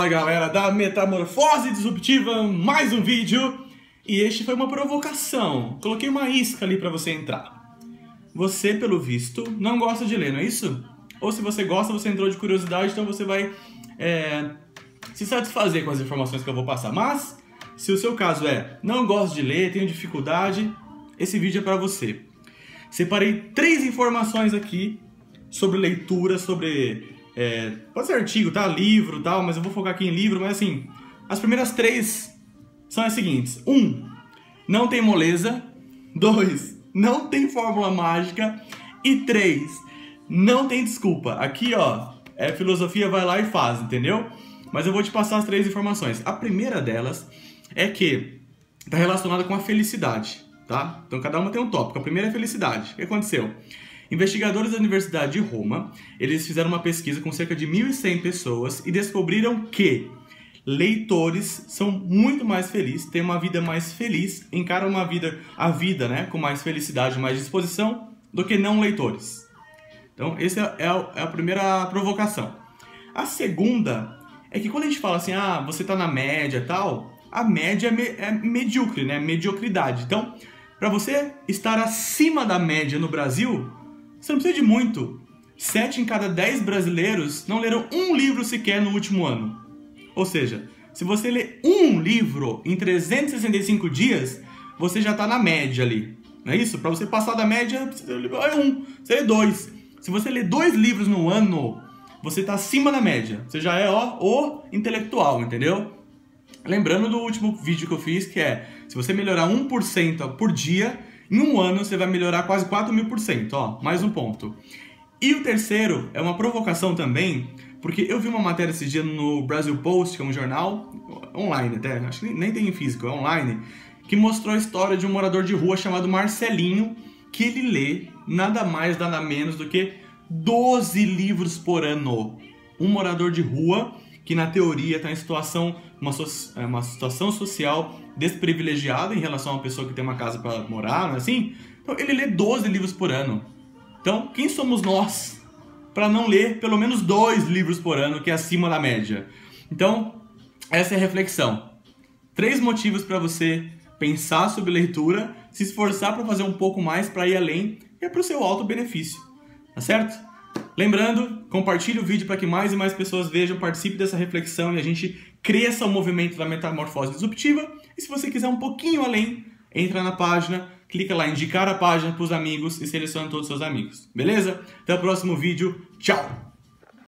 Fala galera da Metamorfose Disruptiva, mais um vídeo e este foi uma provocação. Coloquei uma isca ali para você entrar. Você, pelo visto, não gosta de ler, não é isso? Ou se você gosta, você entrou de curiosidade, então você vai é, se satisfazer com as informações que eu vou passar. Mas, se o seu caso é não gosto de ler, tenho dificuldade, esse vídeo é para você. Separei três informações aqui sobre leitura, sobre é, pode ser artigo, tá? Livro tal, mas eu vou focar aqui em livro, mas assim, as primeiras três são as seguintes. Um, não tem moleza. Dois, não tem fórmula mágica. E três, não tem desculpa. Aqui, ó, é filosofia, vai lá e faz, entendeu? Mas eu vou te passar as três informações. A primeira delas é que está relacionada com a felicidade, tá? Então cada uma tem um tópico. A primeira é felicidade. O que aconteceu? Investigadores da Universidade de Roma, eles fizeram uma pesquisa com cerca de 1.100 pessoas e descobriram que leitores são muito mais felizes, têm uma vida mais feliz, encaram uma vida, a vida, né, com mais felicidade, mais disposição do que não leitores. Então, essa é a, é a primeira provocação. A segunda é que quando a gente fala assim, ah, você está na média tal, a média é, me, é medíocre, né, mediocridade. Então, para você estar acima da média no Brasil, você não precisa de muito. Sete em cada dez brasileiros não leram um livro sequer no último ano. Ou seja, se você lê um livro em 365 dias, você já está na média ali. Não é isso? Para você passar da média, você lê um, você lê dois. Se você lê dois livros no ano, você está acima da média. Você já é ó, o intelectual, entendeu? Lembrando do último vídeo que eu fiz, que é se você melhorar 1% por dia, em um ano você vai melhorar quase 4 mil por cento, ó, mais um ponto. E o terceiro é uma provocação também, porque eu vi uma matéria esse dia no Brasil Post, que é um jornal online até, acho que nem tem em físico, é online, que mostrou a história de um morador de rua chamado Marcelinho, que ele lê nada mais, nada menos do que 12 livros por ano. Um morador de rua que na teoria está em situação, uma, é, uma situação social desprivilegiada em relação a uma pessoa que tem uma casa para morar, não é assim? Então ele lê 12 livros por ano. Então, quem somos nós para não ler pelo menos dois livros por ano, que é acima da média? Então, essa é a reflexão. Três motivos para você pensar sobre leitura, se esforçar para fazer um pouco mais para ir além é para o seu alto benefício. Tá certo? Lembrando, compartilhe o vídeo para que mais e mais pessoas vejam, participe dessa reflexão e a gente cresça o movimento da metamorfose disruptiva. E se você quiser um pouquinho além, entra na página, clica lá, indicar a página para os amigos e seleciona todos os seus amigos. Beleza? Até o próximo vídeo. Tchau!